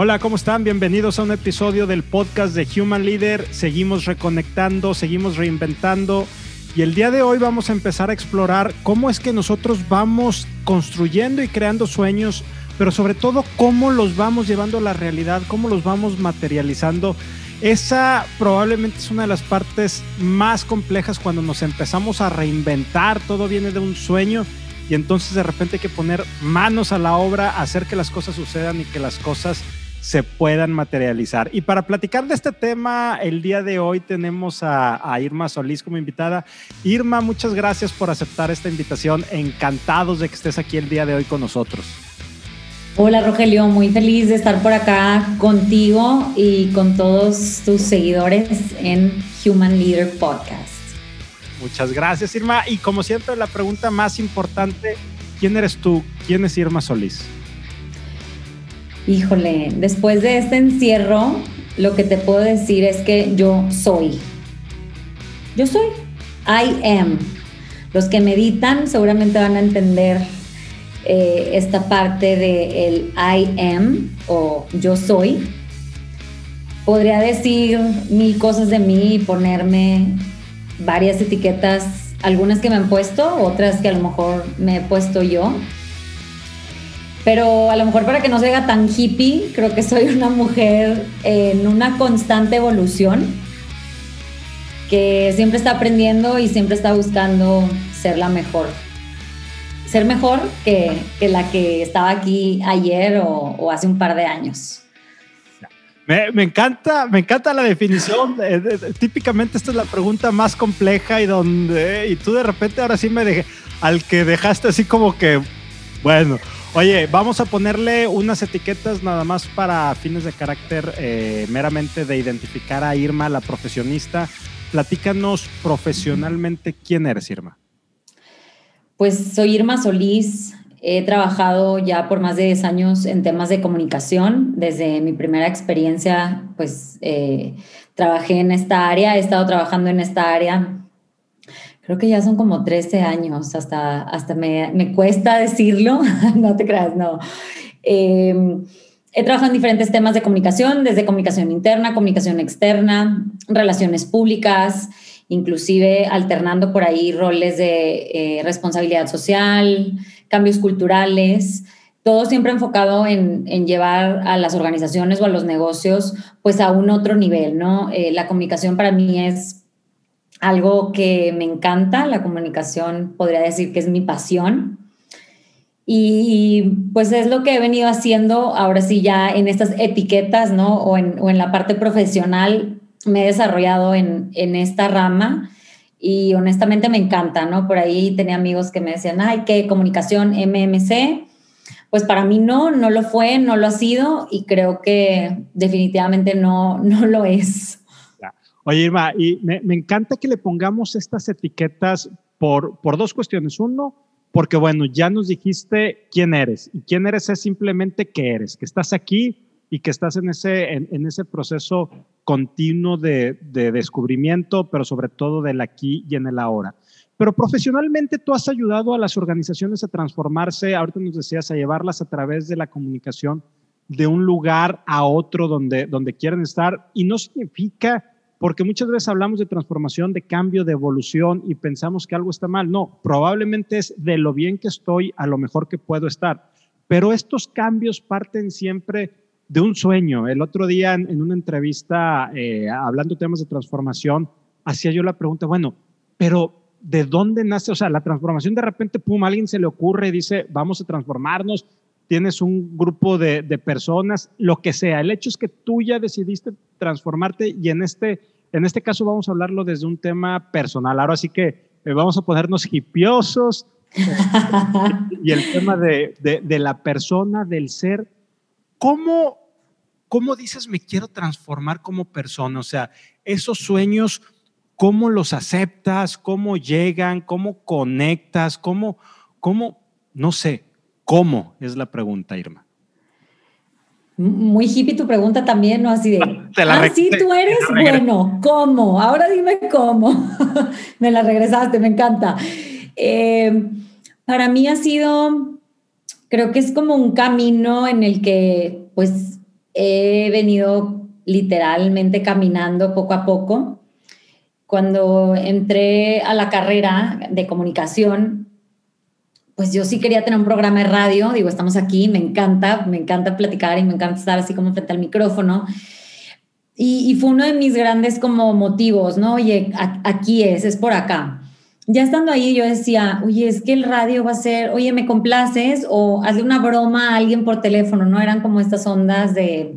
Hola, ¿cómo están? Bienvenidos a un episodio del podcast de Human Leader. Seguimos reconectando, seguimos reinventando y el día de hoy vamos a empezar a explorar cómo es que nosotros vamos construyendo y creando sueños, pero sobre todo cómo los vamos llevando a la realidad, cómo los vamos materializando. Esa probablemente es una de las partes más complejas cuando nos empezamos a reinventar, todo viene de un sueño y entonces de repente hay que poner manos a la obra, hacer que las cosas sucedan y que las cosas se puedan materializar. Y para platicar de este tema, el día de hoy tenemos a, Irma Solís como invitada. Irma, muchas gracias por aceptar esta invitación. Encantados de que estés aquí el día de hoy con nosotros. Hola Rogelio, muy feliz de estar por acá contigo y con todos tus seguidores en Human Leader Podcast. Muchas gracias Irma. Y como siempre, la pregunta más importante, ¿quién eres tú? ¿Quién es Irma Solís? Híjole, después de este encierro, lo que te puedo decir es que yo soy. Yo soy. I am. Los que meditan seguramente van a entender eh, esta parte de el I am o yo soy. Podría decir mil cosas de mí y ponerme varias etiquetas, algunas que me han puesto, otras que a lo mejor me he puesto yo pero a lo mejor para que no se haga tan hippie, creo que soy una mujer en una constante evolución, que siempre está aprendiendo y siempre está buscando ser la mejor. Ser mejor que, la que estaba aquí ayer o, hace un par de años. Me, encanta, me encanta la definición. típicamente esta es la pregunta más compleja y donde y tú de repente ahora sí me dejé al que dejaste así como que bueno, Oye, vamos a ponerle unas etiquetas nada más para fines de carácter eh, meramente de identificar a Irma, la profesionista. Platícanos profesionalmente quién eres, Irma. Pues soy Irma Solís. He trabajado ya por más de 10 años en temas de comunicación. Desde mi primera experiencia, pues eh, trabajé en esta área, he estado trabajando en esta área creo que ya son como 13 años, hasta, hasta me, me cuesta decirlo, no te creas, no. Em, he trabajado en diferentes temas de comunicación, desde comunicación interna, comunicación externa, relaciones públicas, inclusive alternando por ahí roles de eh, responsabilidad social, cambios culturales, todo siempre enfocado en, en, llevar a las organizaciones o a los negocios pues a un otro nivel, ¿no? Eh, la comunicación para mí es algo que me encanta, la comunicación podría decir que es mi pasión. Y pues es lo que he venido haciendo ahora sí ya en estas etiquetas, ¿no? O en, o en la parte profesional me he desarrollado en, en, esta rama y honestamente me encanta, ¿no? Por ahí tenía amigos que me decían, ay, ¿qué comunicación MMC? Pues para mí no, no lo fue, no lo ha sido y creo que definitivamente no, no lo es. Oye, Irma, y me, encanta que le pongamos estas etiquetas por, por dos cuestiones. Uno, porque bueno, ya nos dijiste quién eres y quién eres es simplemente que eres, que estás aquí y que estás en ese, en, ese proceso continuo de, de, descubrimiento, pero sobre todo del aquí y en el ahora. Pero profesionalmente tú has ayudado a las organizaciones a transformarse, ahorita nos decías, a llevarlas a través de la comunicación de un lugar a otro donde, donde quieren estar y no significa porque muchas veces hablamos de transformación, de cambio, de evolución y pensamos que algo está mal. No, probablemente es de lo bien que estoy a lo mejor que puedo estar. Pero estos cambios parten siempre de un sueño. El otro día en, una entrevista, eh, hablando temas de transformación, hacía yo la pregunta, bueno, pero ¿de dónde nace? O sea, la transformación de repente, pum, alguien se le ocurre y dice, vamos a transformarnos, tienes un grupo de, personas, lo que sea. El hecho es que tú ya decidiste transformarte y en este, en este caso vamos a hablarlo desde un tema personal. Ahora sí que eh, vamos a ponernos hipiosos y el tema de, de, la persona, del ser. ¿Cómo, ¿Cómo dices me quiero transformar como persona? O sea, esos sueños, ¿cómo los aceptas? ¿Cómo llegan? ¿Cómo conectas? ¿Cómo, cómo, no sé, ¿Cómo? Es la pregunta, Irma. Muy hippie tu pregunta también, ¿no? Así de, ah, sí, tú eres, bueno, ¿cómo? Ahora dime cómo. me la regresaste, me encanta. Eh, para mí ha sido, creo que es como un camino en el que, pues, he venido literalmente caminando poco a poco. Cuando entré a la carrera de comunicación, pues yo sí quería tener un programa de radio, digo, estamos aquí, me encanta, me encanta platicar y me encanta estar así como frente al micrófono. Y, fue uno de mis grandes como motivos, ¿no? Oye, aquí es, es por acá. Ya estando ahí yo decía, oye, es que el radio va a ser, oye, ¿me complaces? O hazle una broma a alguien por teléfono, ¿no? Eran como estas ondas de,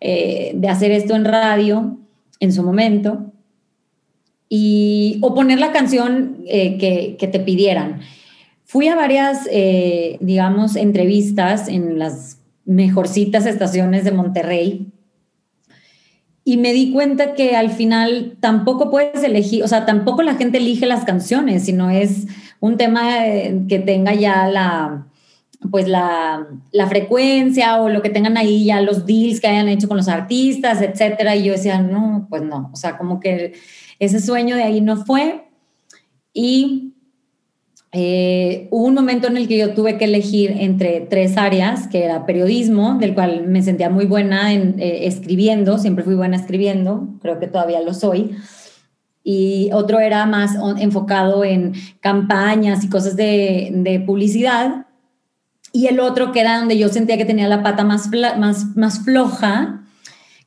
eh, de hacer esto en radio en su momento. Y, o poner la canción eh, que, que, te pidieran. Fui a varias, eh, digamos, entrevistas en las mejorcitas estaciones de Monterrey y me di cuenta que al final tampoco puedes elegir, o sea, tampoco la gente elige las canciones, sino es un tema eh, que tenga ya la, pues la, la, frecuencia o lo que tengan ahí ya los deals que hayan hecho con los artistas, etcétera. Y yo decía, no, pues no, o sea, como que ese sueño de ahí no fue. Y eh, hubo un momento en el que yo tuve que elegir entre tres áreas, que era periodismo, del cual me sentía muy buena en, eh, escribiendo, siempre fui buena escribiendo, creo que todavía lo soy. Y otro era más enfocado en campañas y cosas de, de, publicidad. Y el otro que era donde yo sentía que tenía la pata más, más, más floja,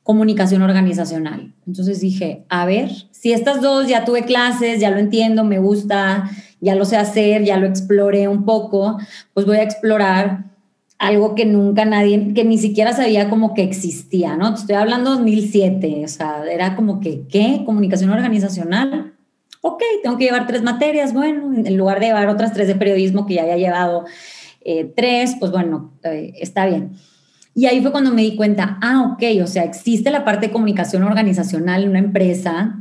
comunicación organizacional. Entonces dije, a ver, si estas dos ya tuve clases, ya lo entiendo, me gusta, ya lo sé hacer, ya lo exploré un poco, pues voy a explorar algo que nunca nadie, que ni siquiera sabía como que existía, ¿no? estoy hablando 2007, o sea, era como que, ¿qué? Comunicación organizacional. Ok, tengo que llevar tres materias, bueno, en lugar de llevar otras tres de periodismo que ya había llevado eh, tres, pues bueno, eh, está bien. Y ahí fue cuando me di cuenta, ah, ok, o sea, existe la parte de comunicación organizacional en una empresa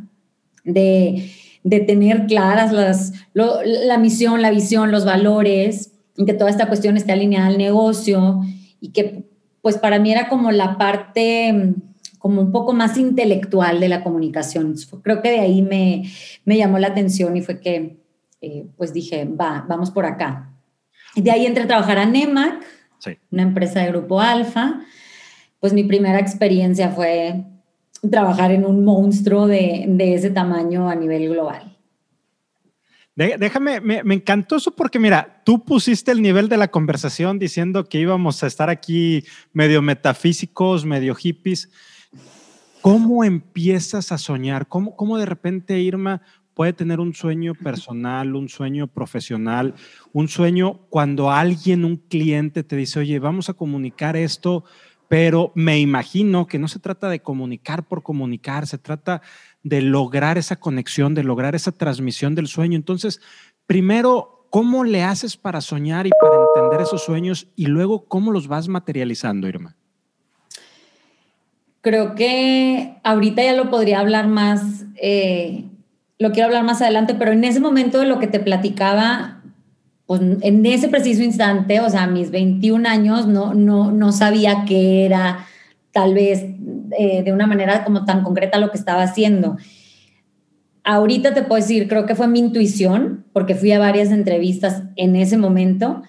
de de tener claras las, la misión, la visión, los valores, y que toda esta cuestión esté alineada al negocio y que pues para mí era como la parte como un poco más intelectual de la comunicación. Creo que de ahí me, me llamó la atención y fue que eh, pues dije, va, vamos por acá. Y de ahí entré a trabajar a NEMAC, una empresa de grupo Alfa. Pues mi primera experiencia fue trabajar en un monstruo de, ese tamaño a nivel global. Déjame, me, encantó eso porque mira, tú pusiste el nivel de la conversación diciendo que íbamos a estar aquí medio metafísicos, medio hippies. ¿Cómo empiezas a soñar? ¿Cómo, cómo de repente Irma puede tener un sueño personal, un sueño profesional, un sueño cuando alguien, un cliente te dice, oye, vamos a comunicar esto pero me imagino que no se trata de comunicar por comunicar, se trata de lograr esa conexión, de lograr esa transmisión del sueño. Entonces, primero, ¿cómo le haces para soñar y para entender esos sueños y luego cómo los vas materializando, Irma? Creo que ahorita ya lo podría hablar más, eh, lo quiero hablar más adelante, pero en ese momento de lo que te platicaba, pues en ese preciso instante, o sea, a mis 21 años, no, no, no sabía qué era tal vez eh, de una manera como tan concreta lo que estaba haciendo. Ahorita te puedo decir, creo que fue mi intuición, porque fui a varias entrevistas en ese momento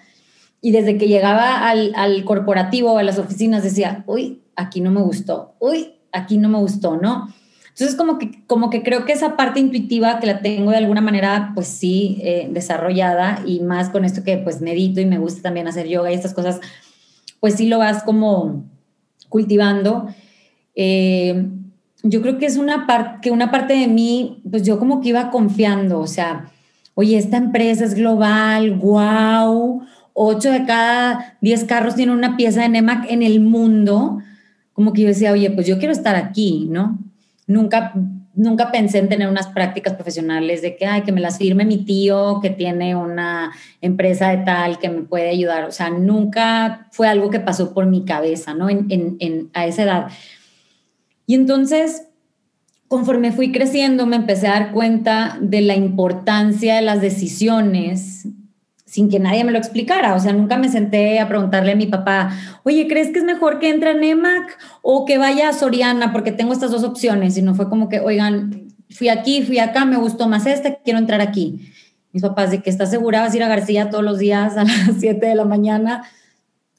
y desde que llegaba al, al corporativo, a las oficinas, decía, uy, aquí no me gustó, uy, aquí no me gustó, ¿no? Entonces, como que, como que creo que esa parte intuitiva que la tengo de alguna manera, pues sí, eh, desarrollada y más con esto que pues medito y me gusta también hacer yoga y estas cosas, pues sí lo vas como cultivando. Eh, yo creo que es una parte, que una parte de mí, pues yo como que iba confiando, o sea, oye, esta empresa es global, wow, ocho de cada diez carros tienen una pieza de NEMAC en el mundo, como que yo decía, oye, pues yo quiero estar aquí, ¿no? Nunca, nunca pensé en tener unas prácticas profesionales de que, ay, que me las firme mi tío que tiene una empresa de tal que me puede ayudar. O sea, nunca fue algo que pasó por mi cabeza, ¿no? En, a esa edad. Y entonces, conforme fui creciendo, me empecé a dar cuenta de la importancia de las decisiones sin que nadie me lo explicara. O sea, nunca me senté a preguntarle a mi papá, oye, ¿crees que es mejor que entre a NEMAC o que vaya a Soriana? Porque tengo estas dos opciones. Y no fue como que, oigan, fui aquí, fui acá, me gustó más este, quiero entrar aquí. Mis papás, de que estás segura, vas a ir a García todos los días a las 7 de la mañana.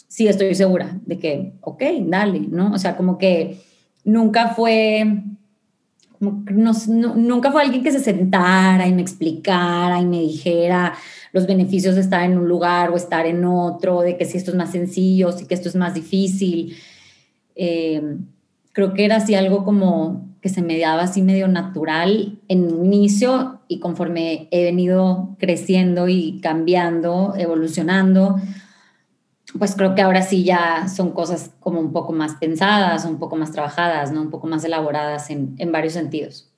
sí estoy segura de que, ok, dale, ¿no? O sea, como que nunca fue, nunca fue alguien que se sentara y me explicara y me dijera los beneficios de estar en un lugar o estar en otro, de que si esto es más sencillo, si que esto es más difícil. Eh, creo que era así algo como que se me daba así medio natural en un inicio y conforme he venido creciendo y cambiando, evolucionando, pues creo que ahora sí ya son cosas como un poco más pensadas, un poco más trabajadas, ¿no? Un poco más elaboradas en, en varios sentidos.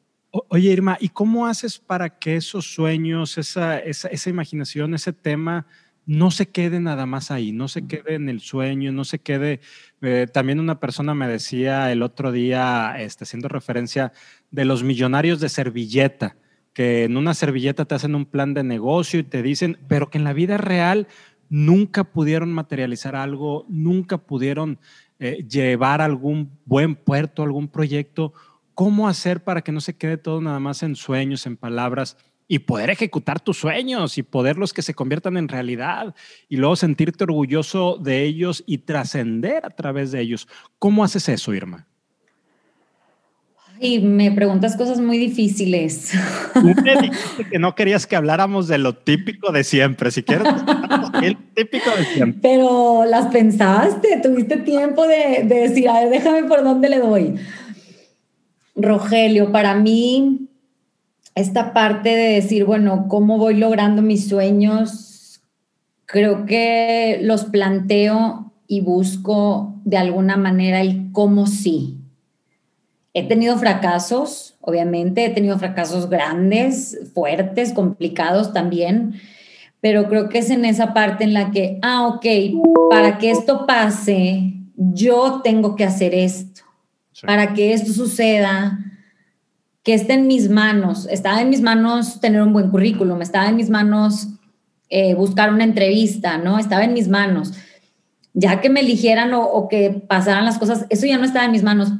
Oye, Irma, ¿y cómo haces para que esos sueños, esa, esa, esa, imaginación, ese tema, no se quede nada más ahí, no se quede en el sueño, no se quede... Eh, también una persona me decía el otro día, este, haciendo referencia de los millonarios de servilleta, que en una servilleta te hacen un plan de negocio y te dicen, pero que en la vida real nunca pudieron materializar algo, nunca pudieron eh, llevar algún buen puerto, algún proyecto. ¿Cómo hacer para que no se quede todo nada más en sueños, en palabras? y poder ejecutar tus sueños y poderlos que se conviertan en realidad y luego sentirte orgulloso de ellos y trascender a través de ellos. ¿Cómo haces eso, Irma? Y me preguntas cosas muy difíciles. me dijiste que no querías que habláramos de lo típico de siempre. Si quieres, el típico de siempre. Pero las pensaste, tuviste tiempo de, de decir, a ver, déjame por dónde le doy. Rogelio, para mí, esta parte de decir, bueno, ¿cómo voy logrando mis sueños? Creo que los planteo y busco de alguna manera el cómo sí He tenido fracasos, obviamente, he tenido fracasos grandes, fuertes, complicados también, pero creo que es en esa parte en la que, ah, ok, para que esto pase, yo tengo que hacer esto. Para que esto suceda, que esté en mis manos. Estaba en mis manos tener un buen currículum, estaba en mis manos eh, buscar una entrevista, ¿no? Estaba en mis manos. Ya que me eligieran o, o que pasaran las cosas, eso ya no estaba en mis manos,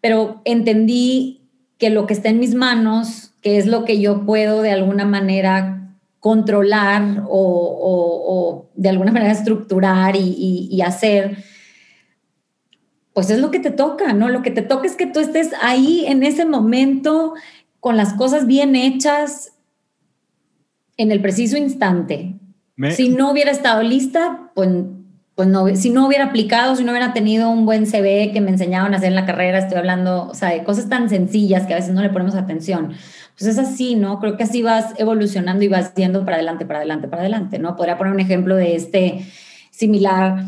pero entendí que lo que está en mis manos, que es lo que yo puedo de alguna manera controlar o, de alguna manera estructurar y, hacer, pues es lo que te toca, ¿no? Lo que te toca es que tú estés ahí en ese momento con las cosas bien hechas en el preciso instante. Si no hubiera estado lista, pues pues no, si no hubiera aplicado, si no hubiera tenido un buen CV que me enseñaban a hacer en la carrera, estoy hablando, o sea, de cosas tan sencillas que a veces no le ponemos atención. Pues es así, ¿no? Creo que así vas evolucionando y vas yendo para adelante, para adelante, para adelante, ¿no? Podría poner un ejemplo de este similar,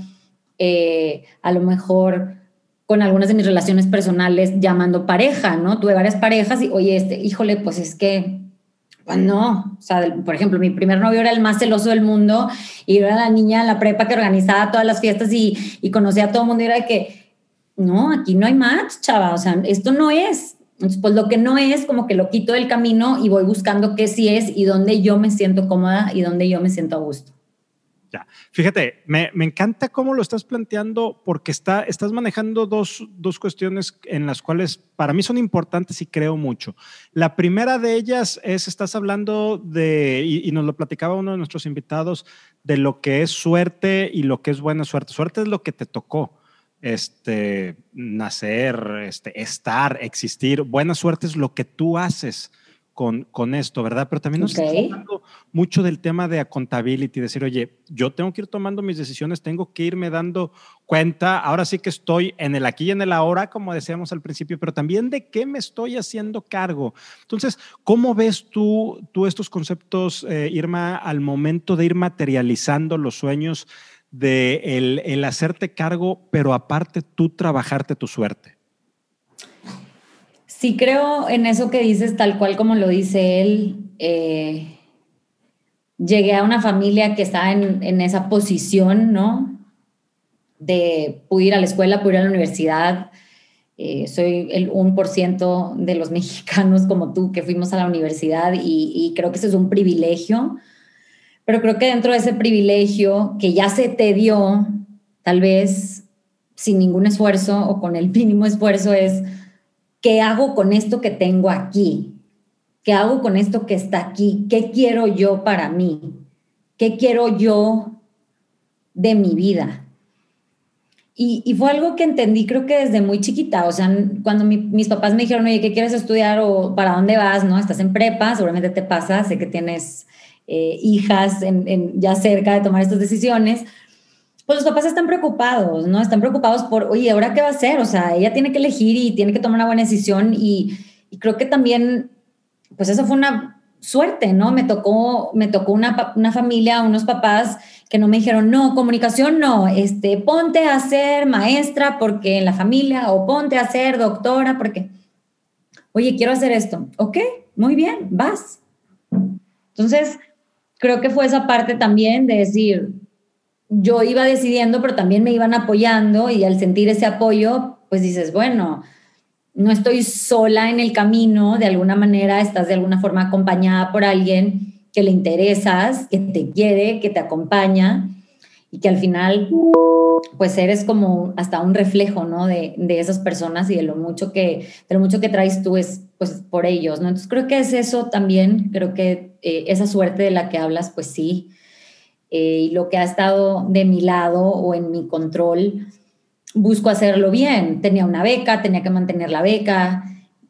eh, a lo mejor con algunas de mis relaciones personales llamando pareja, ¿no? Tuve varias parejas y, oye, este, híjole, pues es que pues no, o sea, por ejemplo, mi primer novio era el más celoso del mundo y era la niña en la prepa que organizaba todas las fiestas y, y conocía a todo el mundo y era de que, no, aquí no hay match, chava, o sea, esto no es. Entonces, pues lo que no es, como que lo quito del camino y voy buscando qué sí es y dónde yo me siento cómoda y dónde yo me siento a gusto. Fíjate, me, me, encanta cómo lo estás planteando porque está, estás manejando dos, dos, cuestiones en las cuales para mí son importantes y creo mucho. La primera de ellas es, estás hablando de, y, y, nos lo platicaba uno de nuestros invitados, de lo que es suerte y lo que es buena suerte. Suerte es lo que te tocó. Este, nacer, este, estar, existir. Buena suerte es lo que tú haces con, con esto, ¿verdad? Pero también nos okay. está hablando mucho del tema de accountability, decir, oye, yo tengo que ir tomando mis decisiones, tengo que irme dando cuenta, ahora sí que estoy en el aquí y en el ahora, como decíamos al principio, pero también de qué me estoy haciendo cargo. Entonces, ¿cómo ves tú, tú estos conceptos, eh, Irma, al momento de ir materializando los sueños de el, el hacerte cargo, pero aparte tú trabajarte tu suerte? Sí creo en eso que dices, tal cual como lo dice él. Eh, llegué a una familia que estaba en, esa posición, ¿no? De pude ir a la escuela, pude ir a la universidad. Eh, soy el 1% de los mexicanos como tú que fuimos a la universidad y, y creo que eso es un privilegio. Pero creo que dentro de ese privilegio que ya se te dio, tal vez sin ningún esfuerzo o con el mínimo esfuerzo, es ¿qué hago con esto que tengo aquí? ¿Qué hago con esto que está aquí? ¿Qué quiero yo para mí? ¿Qué quiero yo de mi vida? Y, fue algo que entendí creo que desde muy chiquita, o sea, cuando mis papás me dijeron, oye, ¿qué quieres estudiar o para dónde vas? ¿No? Estás en prepa, seguramente te pasa, sé que tienes eh, hijas ya cerca de tomar estas decisiones, pues los papás están preocupados, ¿no? Están preocupados por, oye, ¿ahora qué va a hacer? O sea, ella tiene que elegir y tiene que tomar una buena decisión y, creo que también, pues eso fue una suerte, ¿no? Me tocó, me tocó una, una familia, unos papás que no me dijeron, no, comunicación no, este, ponte a ser maestra porque en la familia, o ponte a ser doctora porque, oye, quiero hacer esto. Ok, muy bien, vas. Entonces, creo que fue esa parte también de decir, yo iba decidiendo, pero también me iban apoyando y al sentir ese apoyo, pues dices, bueno, no estoy sola en el camino, de alguna manera estás de alguna forma acompañada por alguien que le interesas, que te quiere, que te acompaña y que al final pues eres como hasta un reflejo, ¿no? De, esas personas y de lo mucho que, de lo mucho que traes tú es pues por ellos, ¿no? Entonces creo que es eso también, creo que eh, esa suerte de la que hablas, pues sí, eh, y lo que ha estado de mi lado o en mi control, busco hacerlo bien. Tenía una beca, tenía que mantener la beca,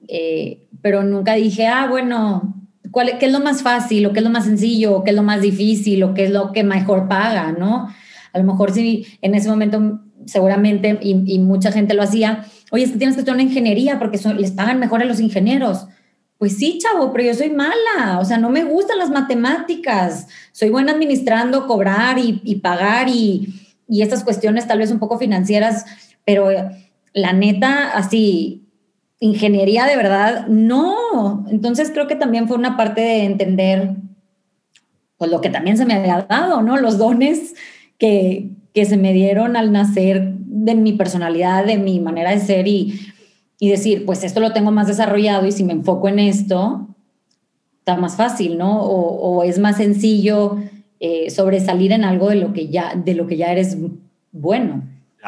eh, pero nunca dije, ah, bueno, qué es lo más fácil, o qué es lo más sencillo, o qué es lo más difícil, o qué es lo que mejor paga, ¿no? A lo mejor si en ese momento seguramente, y, mucha gente lo hacía, oye, es que tienes que estudiar una ingeniería porque les pagan mejor a los ingenieros. Pues sí, chavo, pero yo soy mala, o sea, no me gustan las matemáticas, soy buena administrando, cobrar y, pagar y, y estas cuestiones tal vez un poco financieras, pero la neta, así, ingeniería de verdad, no. Entonces creo que también fue una parte de entender pues lo que también se me había dado, ¿no? Los dones que, que se me dieron al nacer de mi personalidad, de mi manera de ser y, y decir, pues esto lo tengo más desarrollado y si me enfoco en esto, está más fácil, ¿no? O, es más sencillo eh, sobresalir en algo de lo que ya, de lo que ya eres bueno.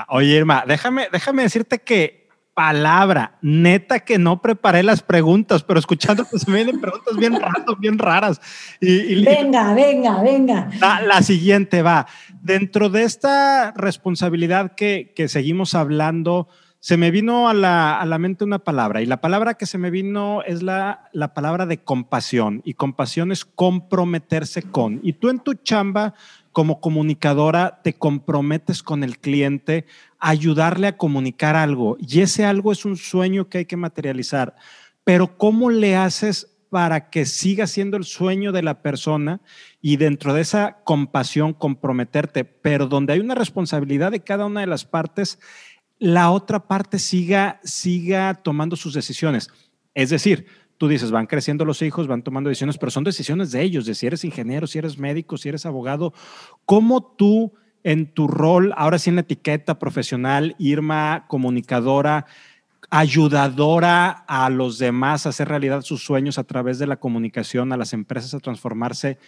Oye, Irma, déjame, déjame decirte que palabra. Neta que no preparé las preguntas, pero escuchando pues me vienen preguntas bien raras, bien raras. Y, venga, venga, venga. La, siguiente va. Dentro de esta responsabilidad que, que seguimos hablando, se me vino a la, a la, mente una palabra y la palabra que se me vino es la, la palabra de compasión y compasión es comprometerse con. Y tú en tu chamba como comunicadora te comprometes con el cliente ayudarle a comunicar algo y ese algo es un sueño que hay que materializar. Pero ¿cómo le haces para que siga siendo el sueño de la persona y dentro de esa compasión comprometerte, pero donde hay una responsabilidad de cada una de las partes, la otra parte siga, siga tomando sus decisiones? Es decir, tú dices, van creciendo los hijos, van tomando decisiones, pero son decisiones de ellos, de si eres ingeniero, si eres médico, si eres abogado. ¿Cómo tú en tu rol, ahora sí en etiqueta profesional, Irma, comunicadora, ayudadora a los demás a hacer realidad sus sueños a través de la comunicación, a las empresas a transformarse,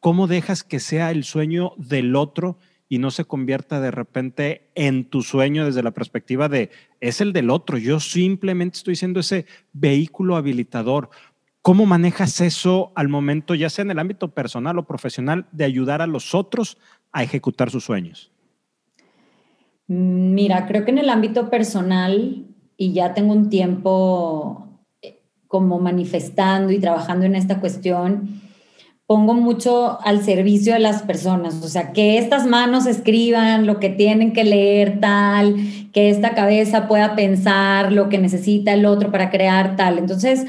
¿cómo dejas que sea el sueño del otro y no se convierta de repente en tu sueño desde la perspectiva de es el del otro, yo simplemente estoy siendo ese vehículo habilitador. ¿Cómo manejas eso al momento, ya sea en el ámbito personal o profesional, de ayudar a los otros a ejecutar sus sueños? Mira, creo que en el ámbito personal, y ya tengo un tiempo eh, como manifestando y trabajando en esta cuestión, pongo mucho al servicio de las personas, o sea, que estas manos escriban lo que tienen que leer tal, que esta cabeza pueda pensar lo que necesita el otro para crear tal. Entonces,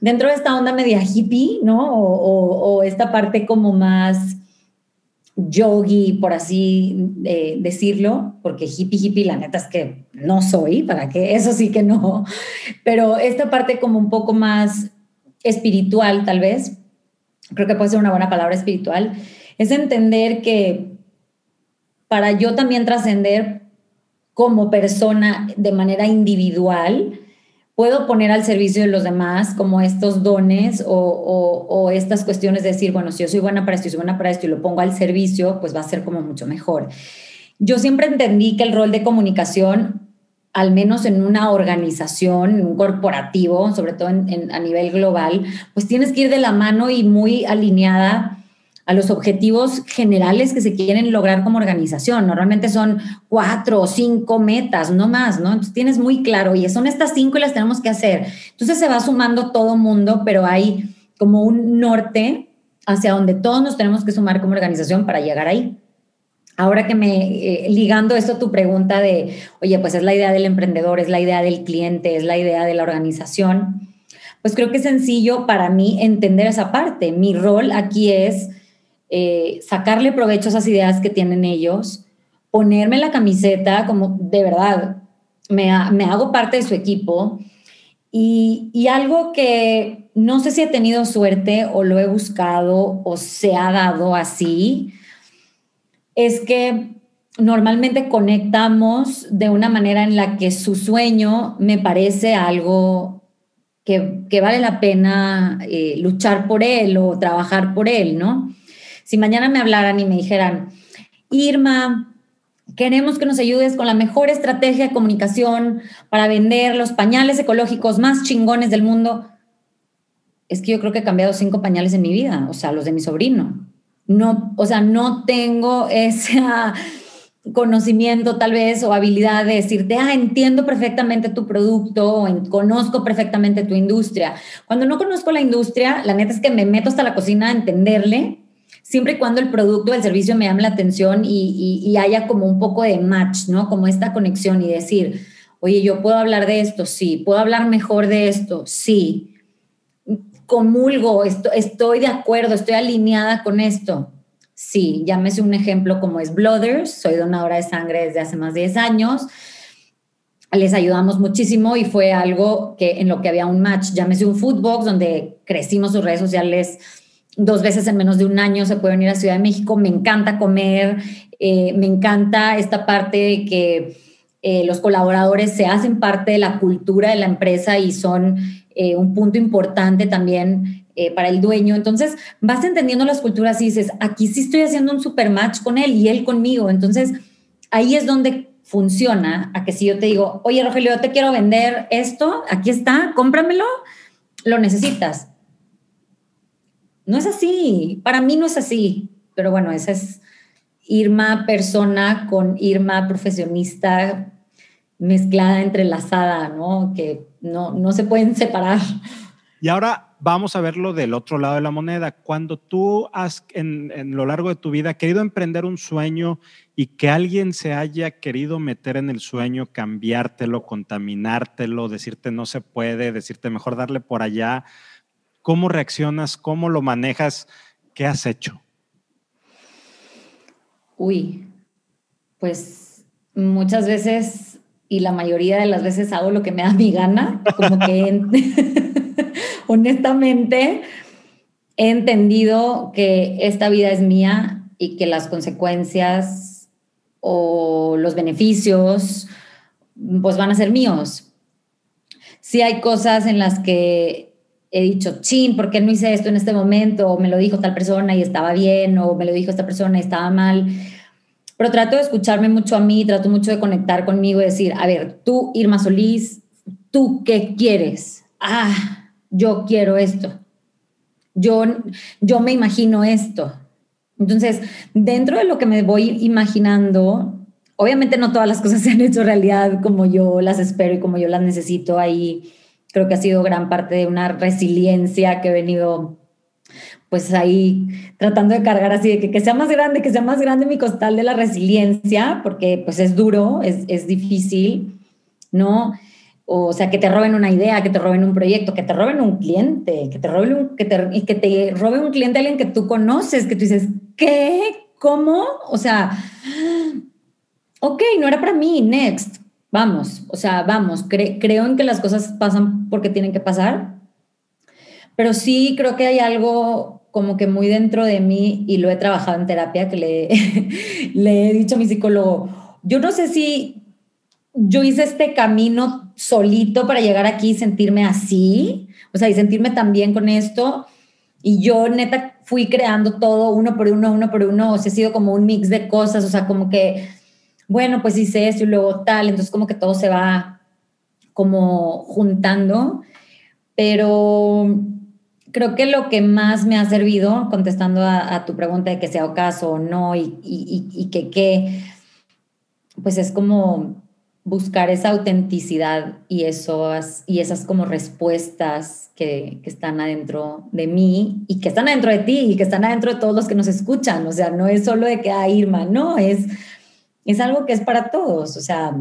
dentro de esta onda media hippie, ¿no? O, esta parte como más yogi, por así eh, decirlo, porque hippie, hippie, la neta es que no soy, para que eso sí que no, pero esta parte como un poco más espiritual tal vez, creo que puede ser una buena palabra espiritual, es entender que para yo también trascender como persona de manera individual, puedo poner al servicio de los demás como estos dones o, estas cuestiones de decir, bueno, si yo soy buena para esto y soy buena para esto y lo pongo al servicio, pues va a ser como mucho mejor. Yo siempre entendí que el rol de comunicación al menos en una organización, en un corporativo, sobre todo a nivel global, pues tienes que ir de la mano y muy alineada a los objetivos generales que se quieren lograr como organización. Normalmente son cuatro o cinco metas, no más, ¿no? Entonces tienes muy claro, y son estas cinco y las tenemos que hacer. Entonces se va sumando todo mundo, pero hay como un norte hacia donde todos nos tenemos que sumar como organización para llegar ahí. Ahora que me, eh, ligando esto a tu pregunta de, oye, pues es la idea del emprendedor, es la idea del cliente, es la idea de la organización, pues creo que es sencillo para mí entender esa parte. Mi rol aquí es eh, sacarle provecho a esas ideas que tienen ellos, ponerme la camiseta como de verdad, me, me hago parte de su equipo. Y, y, algo que no sé si he tenido suerte o lo he buscado o se ha dado así, es que normalmente conectamos de una manera en la que su sueño me parece algo que, vale la pena eh, luchar por él o trabajar por él, ¿no? Si mañana me hablaran y me dijeran, Irma, queremos que nos ayudes con la mejor estrategia de comunicación para vender los pañales ecológicos más chingones del mundo, es que yo creo que he cambiado cinco pañales en mi vida, o sea, los de mi sobrino. No, o sea, no tengo ese conocimiento tal vez o habilidad de decirte, ah, entiendo perfectamente tu producto o conozco perfectamente tu industria. Cuando no conozco la industria, la neta es que me meto hasta la cocina a entenderle siempre y cuando el producto o el servicio me llame la atención y, haya como un poco de match, ¿no? Como esta conexión y decir, oye, yo puedo hablar de esto, sí, puedo hablar mejor de esto, sí, comulgo, estoy de acuerdo, estoy alineada con esto. Sí, llámese un ejemplo como es Blooders, soy donadora de sangre desde hace más de 10 años. Les ayudamos muchísimo y fue algo que en lo que había un match, llámese un Foodbox, donde crecimos sus redes sociales dos veces en menos de un año se puede venir a Ciudad de México. Me encanta comer, eh, me encanta esta parte de que eh, los colaboradores se hacen parte de la cultura de la empresa y son eh, un punto importante también para el dueño. Entonces vas entendiendo las culturas y dices, aquí sí estoy haciendo un super match con él y él conmigo. Entonces ahí es donde funciona, a que si yo te digo, oye Rogelio, yo te quiero vender esto, aquí está, cómpramelo, lo necesitas no es así, para mí no es así, pero bueno, esa es Irma persona con Irma profesionista mezclada, entrelazada, ¿no? Que no, no se pueden separar. Y ahora vamos a verlo del otro lado de la moneda. Cuando tú has, en, en, lo largo de tu vida, querido emprender un sueño y que alguien se haya querido meter en el sueño, cambiártelo, contaminártelo, decirte no se puede, decirte mejor darle por allá, ¿Cómo reaccionas? ¿Cómo lo manejas? ¿Qué has hecho? Uy, pues muchas veces y la mayoría de las veces hago lo que me da mi gana, como que honestamente he entendido que esta vida es mía y que las consecuencias o los beneficios pues van a ser míos. Sí hay cosas en las que he dicho, chin, ¿por qué no hice esto en este momento? O me lo dijo tal persona y estaba bien, o me lo dijo esta persona y estaba mal. Pero trato de escucharme mucho a mí, trato mucho de conectar conmigo y decir, a ver, tú, Irma Solís, ¿tú qué quieres? Ah, yo quiero esto. Yo, yo me imagino esto. Entonces, dentro de lo que me voy imaginando, obviamente no todas las cosas se han hecho realidad como yo las espero y como yo las necesito ahí creo que ha sido gran parte de una resiliencia que he venido pues ahí tratando de cargar así de que, que sea más grande, que sea más grande mi costal de la resiliencia, porque pues es duro, es, es difícil, ¿no? O sea, que te roben una idea, que te roben un proyecto, que te roben un cliente, que te roben un, que te, y que te robe un cliente alguien que tú conoces, que tú dices, ¿qué? ¿Cómo? O sea, ok, no era para mí, next vamos, o sea, vamos, creo en que las cosas pasan porque tienen que pasar, pero sí creo que hay algo como que muy dentro de mí y lo he trabajado en terapia que le, le he dicho a mi psicólogo, yo no sé si yo hice este camino solito para llegar aquí y sentirme así, o sea, y sentirme tan bien con esto. Y yo neta fui creando todo uno por uno, uno por uno, o sea, ha sido como un mix de cosas, o sea, como que bueno, pues hice esto y luego tal, entonces como que todo se va como juntando, pero creo que lo que más me ha servido, contestando a, tu pregunta de que sea caso o no y, y, que qué, pues es como buscar esa autenticidad y, esos, y esas como respuestas que, que, están adentro de mí y que están adentro de ti y que están adentro de todos los que nos escuchan. O sea, no es solo de que, ah, Irma, no, es, es algo que es para todos. O sea,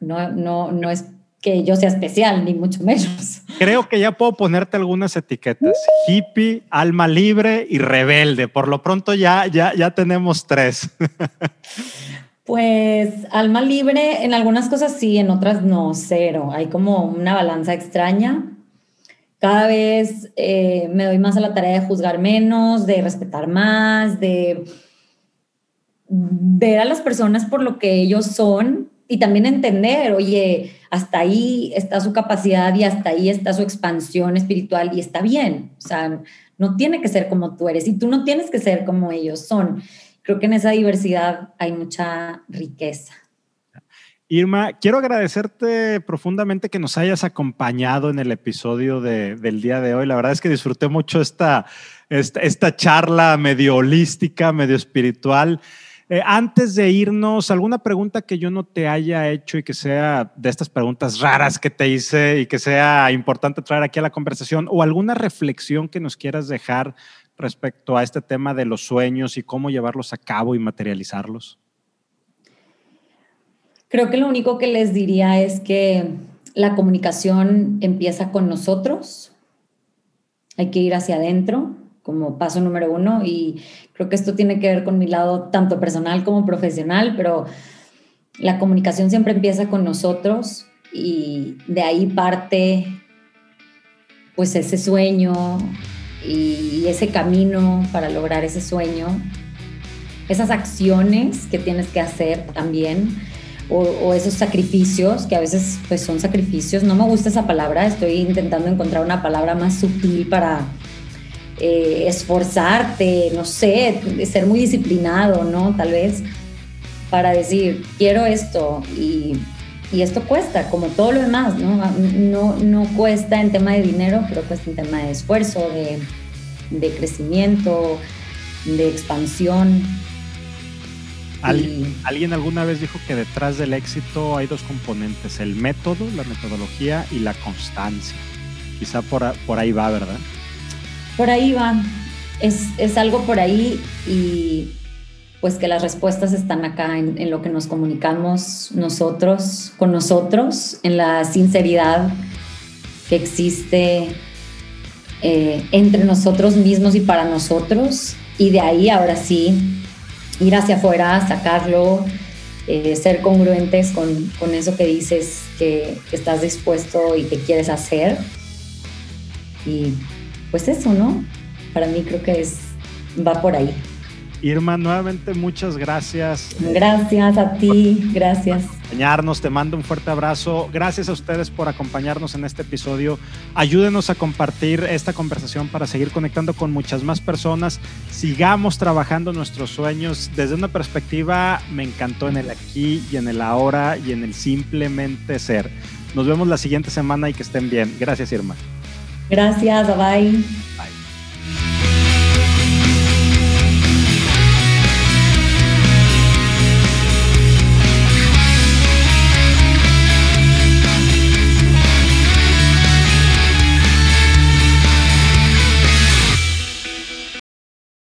no, no, no es que yo sea especial, ni mucho menos. Creo que ya puedo ponerte algunas etiquetas. Hippie, alma libre y rebelde. Por lo pronto ya, ya, ya tenemos tres. Pues alma libre, en algunas cosas sí, en otras no, cero. Hay como una balanza extraña. Cada vez eh, me doy más a la tarea de juzgar menos, de respetar más, de ver a las personas por lo que ellos son y también entender, oye, hasta ahí está su capacidad y hasta ahí está su expansión espiritual y está bien. O sea, no tiene que ser como tú eres y tú no tienes que ser como ellos son. Creo que en esa diversidad hay mucha riqueza. Irma, quiero agradecerte profundamente que nos hayas acompañado en el episodio del día de hoy. La verdad es que disfruté mucho esta, esta, esta charla medio holística, medio espiritual. Eh, antes de irnos, ¿alguna pregunta que yo no te haya hecho y que sea de estas preguntas raras que te hice y que sea importante traer aquí a la conversación o alguna reflexión que nos quieras dejar respecto a este tema de los sueños y cómo llevarlos a cabo y materializarlos? Creo que lo único que les diría es que la comunicación empieza con nosotros, hay que ir hacia adentro como paso número uno y creo que esto tiene que ver con mi lado tanto personal como profesional, pero la comunicación siempre empieza con nosotros y de ahí parte pues ese sueño y ese camino para lograr ese sueño, esas acciones que tienes que hacer también. O, o, esos sacrificios, que a veces pues son sacrificios, no me gusta esa palabra, estoy intentando encontrar una palabra más sutil para, eh, esforzarte, no sé, ser muy disciplinado, ¿no? Tal vez para decir, quiero esto y, y, esto cuesta, como todo lo demás, ¿no? ¿no? No cuesta en tema de dinero, pero cuesta en tema de esfuerzo, de, de crecimiento, de expansión. Alguien alguna vez dijo que detrás del éxito hay dos componentes, el método, la metodología y la constancia. Quizá por, por ahí va, ¿verdad? Por ahí va, es, algo por ahí y pues que las respuestas están acá en, lo que nos comunicamos nosotros con nosotros, en la sinceridad que existe eh, entre nosotros mismos y para nosotros. Y de ahí ahora sí, ir hacia afuera, sacarlo, eh, ser congruentes con, eso que dices que, que, estás dispuesto y que quieres hacer. Y pues eso, ¿no? Para mí creo que es, va por ahí. Irma, nuevamente muchas gracias. Gracias a ti, gracias. Acompañarnos, te mando un fuerte abrazo. Gracias a ustedes por acompañarnos en este episodio. Ayúdenos a compartir esta conversación para seguir conectando con muchas más personas. Sigamos trabajando nuestros sueños desde una perspectiva, me encantó en el aquí y en el ahora y en el simplemente ser. Nos vemos la siguiente semana y que estén bien. Gracias, Irma. Gracias, bye. Bye.